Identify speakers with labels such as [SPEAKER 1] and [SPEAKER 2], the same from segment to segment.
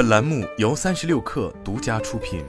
[SPEAKER 1] 本栏目由三十六氪独家出品。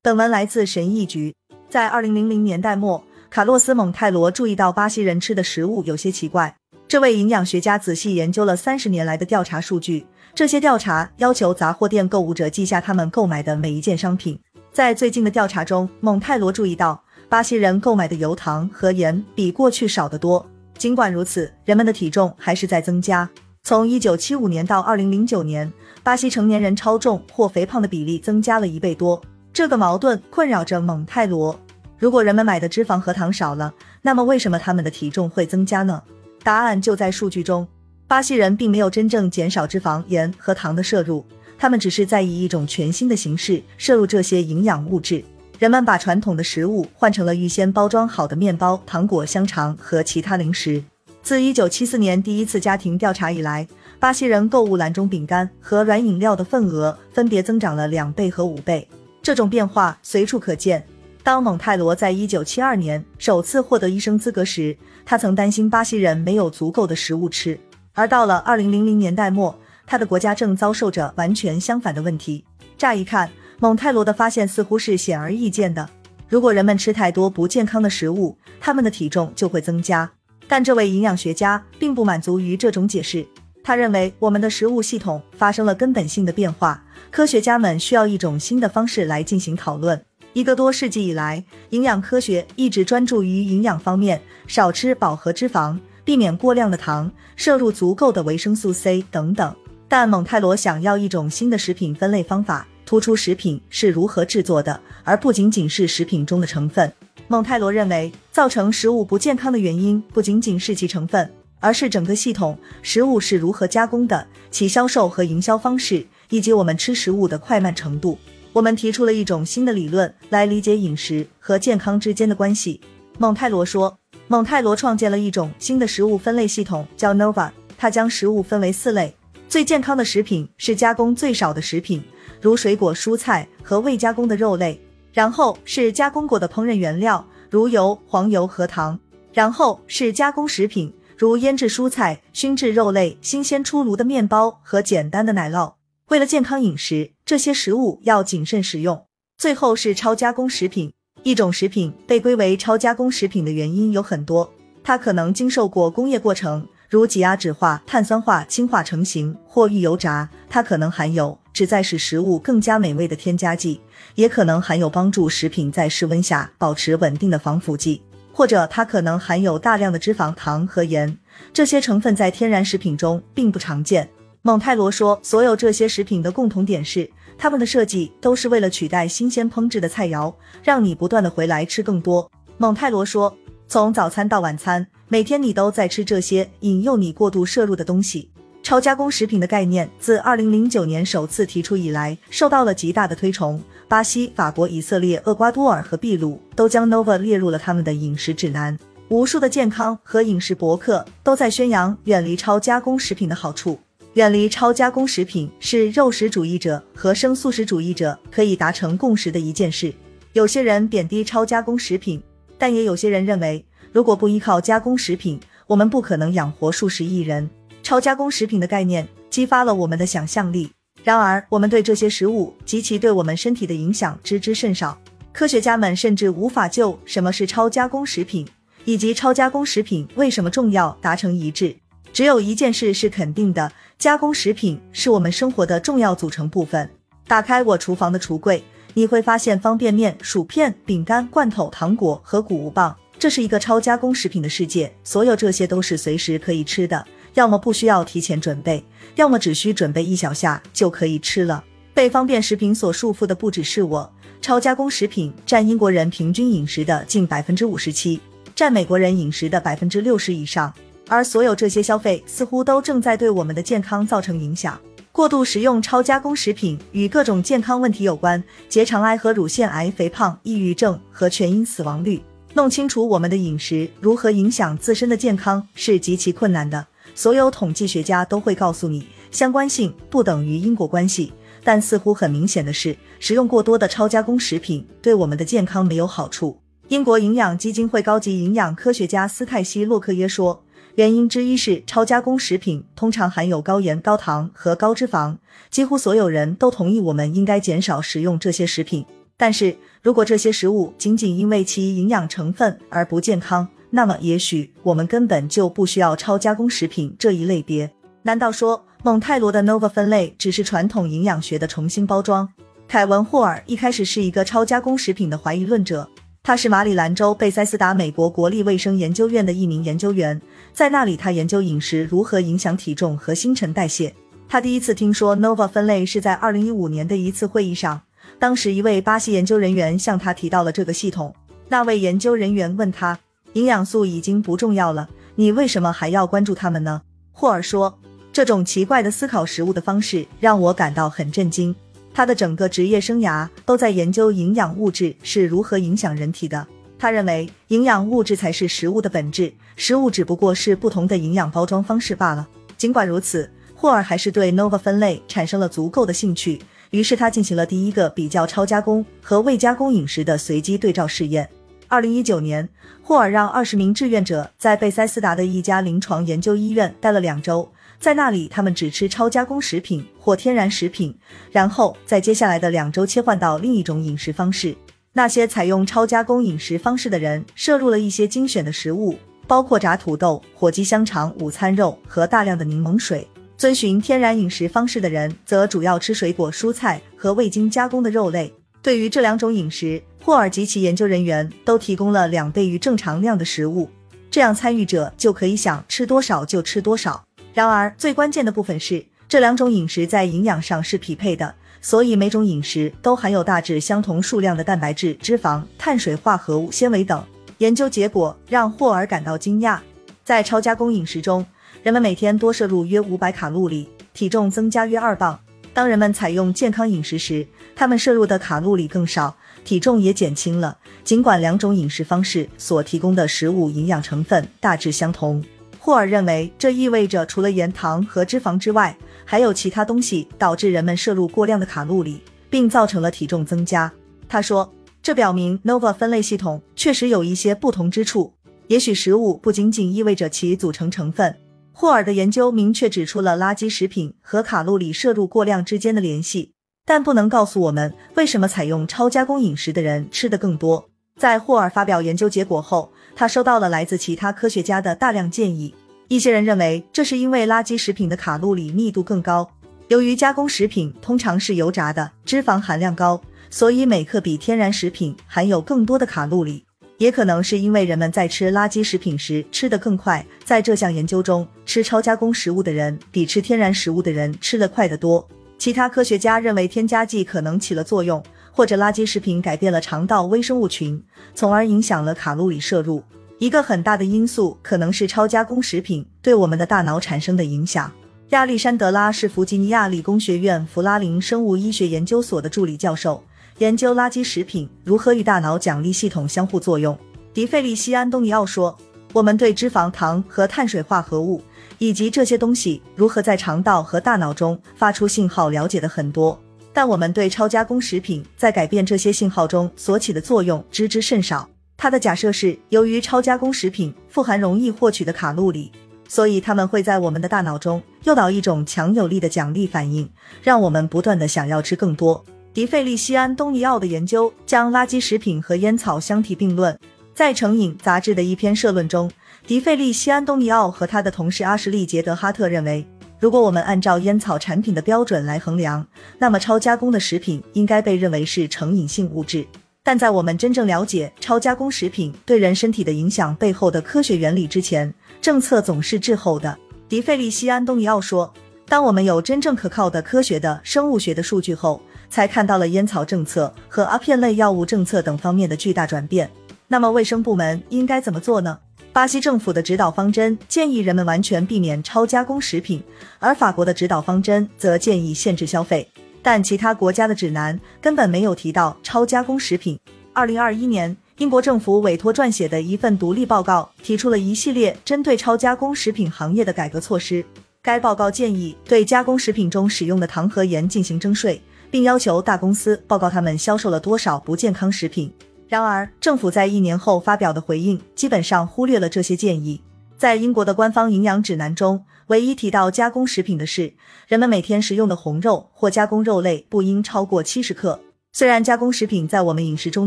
[SPEAKER 2] 本文来自神译局。在二零零零年代末，卡洛斯·蒙泰罗注意到巴西人吃的食物有些奇怪。这位营养学家仔细研究了三十年来的调查数据。这些调查要求杂货店购物者记下他们购买的每一件商品。在最近的调查中，蒙泰罗注意到巴西人购买的油糖和盐比过去少得多。尽管如此，人们的体重还是在增加。从一九七五年到二零零九年，巴西成年人超重或肥胖的比例增加了一倍多。这个矛盾困扰着蒙泰罗。如果人们买的脂肪和糖少了，那么为什么他们的体重会增加呢？答案就在数据中。巴西人并没有真正减少脂肪、盐和糖的摄入，他们只是在以一种全新的形式摄入这些营养物质。人们把传统的食物换成了预先包装好的面包、糖果、香肠和其他零食。自1974年第一次家庭调查以来，巴西人购物篮中饼干和软饮料的份额分别增长了两倍和五倍。这种变化随处可见。当蒙泰罗在一九七二年首次获得医生资格时，他曾担心巴西人没有足够的食物吃。而到了二零零零年代末，他的国家正遭受着完全相反的问题。乍一看，蒙泰罗的发现似乎是显而易见的：如果人们吃太多不健康的食物，他们的体重就会增加。但这位营养学家并不满足于这种解释，他认为我们的食物系统发生了根本性的变化，科学家们需要一种新的方式来进行讨论。一个多世纪以来，营养科学一直专注于营养方面，少吃饱和脂肪，避免过量的糖，摄入足够的维生素 C 等等。但蒙泰罗想要一种新的食品分类方法，突出食品是如何制作的，而不仅仅是食品中的成分。蒙泰罗认为，造成食物不健康的原因不仅仅是其成分，而是整个系统，食物是如何加工的，其销售和营销方式，以及我们吃食物的快慢程度。我们提出了一种新的理论来理解饮食和健康之间的关系。蒙泰罗说，蒙泰罗创建了一种新的食物分类系统，叫 Nova。他将食物分为四类：最健康的食品是加工最少的食品，如水果、蔬菜和未加工的肉类；然后是加工过的烹饪原料，如油、黄油和糖；然后是加工食品，如腌制蔬菜、熏制肉类、新鲜出炉的面包和简单的奶酪。为了健康饮食，这些食物要谨慎食用。最后是超加工食品，一种食品被归为超加工食品的原因有很多，它可能经受过工业过程，如挤压、酯化、碳酸化、氢化成型或预油炸；它可能含有旨在使食物更加美味的添加剂，也可能含有帮助食品在室温下保持稳定的防腐剂，或者它可能含有大量的脂肪、糖和盐。这些成分在天然食品中并不常见。蒙泰罗说，所有这些食品的共同点是，它们的设计都是为了取代新鲜烹制的菜肴，让你不断的回来吃更多。蒙泰罗说，从早餐到晚餐，每天你都在吃这些引诱你过度摄入的东西。超加工食品的概念自二零零九年首次提出以来，受到了极大的推崇。巴西、法国、以色列、厄瓜多尔和秘鲁都将 Nova 列入了他们的饮食指南。无数的健康和饮食博客都在宣扬远离超加工食品的好处。远离超加工食品是肉食主义者和生素食主义者可以达成共识的一件事。有些人贬低超加工食品，但也有些人认为，如果不依靠加工食品，我们不可能养活数十亿人。超加工食品的概念激发了我们的想象力，然而我们对这些食物及其对我们身体的影响知之甚少。科学家们甚至无法就什么是超加工食品以及超加工食品为什么重要达成一致。只有一件事是肯定的。加工食品是我们生活的重要组成部分。打开我厨房的橱柜，你会发现方便面、薯片、饼干、罐头、糖果和谷物棒。这是一个超加工食品的世界，所有这些都是随时可以吃的，要么不需要提前准备，要么只需准备一小下就可以吃了。被方便食品所束缚的不只是我，超加工食品占英国人平均饮食的近百分之五十七，占美国人饮食的百分之六十以上。而所有这些消费似乎都正在对我们的健康造成影响。过度食用超加工食品与各种健康问题有关，结肠癌和乳腺癌、肥胖、抑郁症和全因死亡率。弄清楚我们的饮食如何影响自身的健康是极其困难的。所有统计学家都会告诉你，相关性不等于因果关系。但似乎很明显的是，食用过多的超加工食品对我们的健康没有好处。英国营养基金会高级营养科学家斯泰西·洛克耶说。原因之一是超加工食品通常含有高盐、高糖和高脂肪，几乎所有人都同意我们应该减少食用这些食品。但是如果这些食物仅仅因为其营养成分而不健康，那么也许我们根本就不需要超加工食品这一类别。难道说蒙泰罗的 Nova 分类只是传统营养学的重新包装？凯文·霍尔一开始是一个超加工食品的怀疑论者。他是马里兰州贝塞斯达美国国立卫生研究院的一名研究员，在那里他研究饮食如何影响体重和新陈代谢。他第一次听说 Nova 分类是在2015年的一次会议上，当时一位巴西研究人员向他提到了这个系统。那位研究人员问他：“营养素已经不重要了，你为什么还要关注它们呢？”霍尔说：“这种奇怪的思考食物的方式让我感到很震惊。”他的整个职业生涯都在研究营养物质是如何影响人体的。他认为营养物质才是食物的本质，食物只不过是不同的营养包装方式罢了。尽管如此，霍尔还是对 Nova 分类产生了足够的兴趣，于是他进行了第一个比较超加工和未加工饮食的随机对照试验。二零一九年，霍尔让二十名志愿者在贝塞斯达的一家临床研究医院待了两周。在那里，他们只吃超加工食品或天然食品，然后在接下来的两周切换到另一种饮食方式。那些采用超加工饮食方式的人摄入了一些精选的食物，包括炸土豆、火鸡香肠、午餐肉和大量的柠檬水。遵循天然饮食方式的人则主要吃水果、蔬菜和未经加工的肉类。对于这两种饮食，霍尔及其研究人员都提供了两倍于正常量的食物，这样参与者就可以想吃多少就吃多少。然而，最关键的部分是，这两种饮食在营养上是匹配的，所以每种饮食都含有大致相同数量的蛋白质、脂肪、碳水化合物、纤维等。研究结果让霍尔感到惊讶：在超加工饮食中，人们每天多摄入约五百卡路里，体重增加约二磅；当人们采用健康饮食时，他们摄入的卡路里更少，体重也减轻了。尽管两种饮食方式所提供的食物营养成分大致相同。霍尔认为，这意味着除了盐、糖和脂肪之外，还有其他东西导致人们摄入过量的卡路里，并造成了体重增加。他说，这表明 Nova 分类系统确实有一些不同之处。也许食物不仅仅意味着其组成成分。霍尔的研究明确指出了垃圾食品和卡路里摄入过量之间的联系，但不能告诉我们为什么采用超加工饮食的人吃的更多。在霍尔发表研究结果后。他收到了来自其他科学家的大量建议。一些人认为这是因为垃圾食品的卡路里密度更高。由于加工食品通常是油炸的，脂肪含量高，所以每克比天然食品含有更多的卡路里。也可能是因为人们在吃垃圾食品时吃得更快。在这项研究中，吃超加工食物的人比吃天然食物的人吃得快得多。其他科学家认为添加剂可能起了作用。或者垃圾食品改变了肠道微生物群，从而影响了卡路里摄入。一个很大的因素可能是超加工食品对我们的大脑产生的影响。亚历山德拉是弗吉尼亚理工学院弗拉林生物医学研究所的助理教授，研究垃圾食品如何与大脑奖励系统相互作用。迪费利西安东尼奥说：“我们对脂肪、糖和碳水化合物以及这些东西如何在肠道和大脑中发出信号了解的很多。”但我们对超加工食品在改变这些信号中所起的作用知之甚少。他的假设是，由于超加工食品富含容易获取的卡路里，所以他们会在我们的大脑中诱导一种强有力的奖励反应，让我们不断的想要吃更多。迪费利西安东尼奥的研究将垃圾食品和烟草相提并论。在《成瘾》杂志的一篇社论中，迪费利西安东尼奥和他的同事阿什利杰德哈特认为。如果我们按照烟草产品的标准来衡量，那么超加工的食品应该被认为是成瘾性物质。但在我们真正了解超加工食品对人身体的影响背后的科学原理之前，政策总是滞后的。迪费利西安东尼奥说：“当我们有真正可靠的科学的生物学的数据后，才看到了烟草政策和阿片类药物政策等方面的巨大转变。那么卫生部门应该怎么做呢？”巴西政府的指导方针建议人们完全避免超加工食品，而法国的指导方针则建议限制消费。但其他国家的指南根本没有提到超加工食品。二零二一年，英国政府委托撰写的一份独立报告提出了一系列针对超加工食品行业的改革措施。该报告建议对加工食品中使用的糖和盐进行征税，并要求大公司报告他们销售了多少不健康食品。然而，政府在一年后发表的回应基本上忽略了这些建议。在英国的官方营养指南中，唯一提到加工食品的是，人们每天食用的红肉或加工肉类不应超过七十克。虽然加工食品在我们饮食中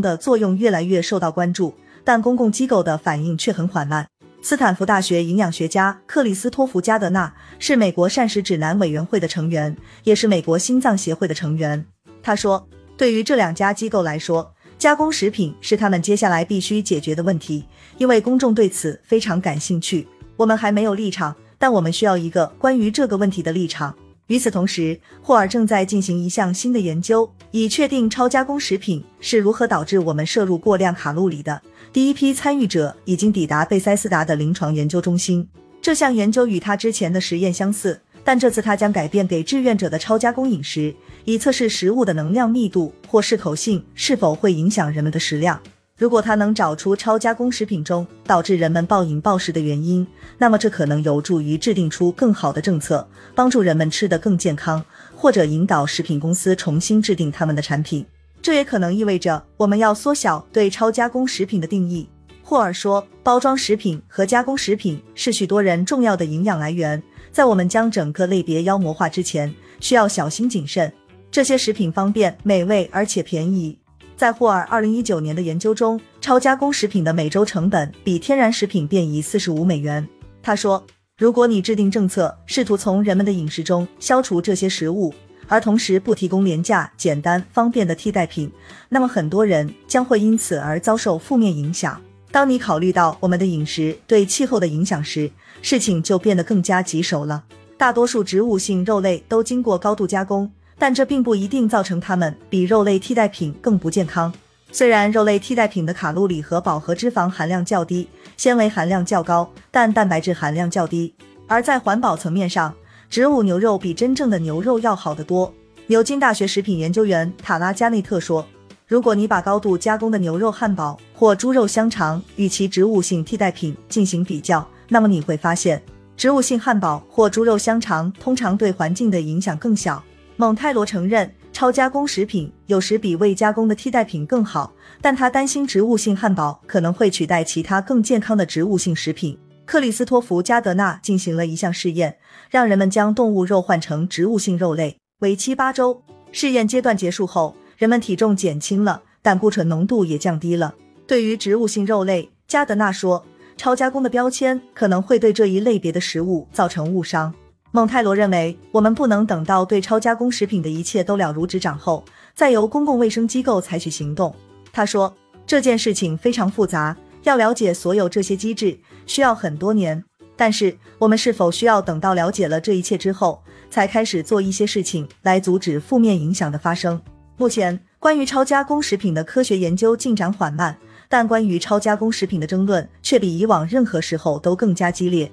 [SPEAKER 2] 的作用越来越受到关注，但公共机构的反应却很缓慢。斯坦福大学营养学家克里斯托弗·加德纳是美国膳食指南委员会的成员，也是美国心脏协会的成员。他说：“对于这两家机构来说，加工食品是他们接下来必须解决的问题，因为公众对此非常感兴趣。我们还没有立场，但我们需要一个关于这个问题的立场。与此同时，霍尔正在进行一项新的研究，以确定超加工食品是如何导致我们摄入过量卡路里的。第一批参与者已经抵达贝塞斯达的临床研究中心。这项研究与他之前的实验相似，但这次他将改变给志愿者的超加工饮食。”以测试食物的能量密度或适口性是否会影响人们的食量。如果他能找出超加工食品中导致人们暴饮暴食的原因，那么这可能有助于制定出更好的政策，帮助人们吃得更健康，或者引导食品公司重新制定他们的产品。这也可能意味着我们要缩小对超加工食品的定义。霍尔说，包装食品和加工食品是许多人重要的营养来源，在我们将整个类别妖魔化之前，需要小心谨慎。这些食品方便、美味而且便宜。在霍尔二零一九年的研究中，超加工食品的每周成本比天然食品便宜四十五美元。他说：“如果你制定政策，试图从人们的饮食中消除这些食物，而同时不提供廉价、简单、方便的替代品，那么很多人将会因此而遭受负面影响。当你考虑到我们的饮食对气候的影响时，事情就变得更加棘手了。大多数植物性肉类都经过高度加工。”但这并不一定造成它们比肉类替代品更不健康。虽然肉类替代品的卡路里和饱和脂肪含量较低，纤维含量较高，但蛋白质含量较低。而在环保层面上，植物牛肉比真正的牛肉要好得多。牛津大学食品研究员塔拉加内特说：“如果你把高度加工的牛肉汉堡或猪肉香肠与其植物性替代品进行比较，那么你会发现，植物性汉堡或猪肉香肠通常对环境的影响更小。”蒙泰罗承认，超加工食品有时比未加工的替代品更好，但他担心植物性汉堡可能会取代其他更健康的植物性食品。克里斯托弗·加德纳进行了一项试验，让人们将动物肉换成植物性肉类，为期八周。试验阶段结束后，人们体重减轻了，胆固醇浓度也降低了。对于植物性肉类，加德纳说，超加工的标签可能会对这一类别的食物造成误伤。蒙泰罗认为，我们不能等到对超加工食品的一切都了如指掌后，再由公共卫生机构采取行动。他说，这件事情非常复杂，要了解所有这些机制需要很多年。但是，我们是否需要等到了解了这一切之后，才开始做一些事情来阻止负面影响的发生？目前，关于超加工食品的科学研究进展缓慢，但关于超加工食品的争论却比以往任何时候都更加激烈。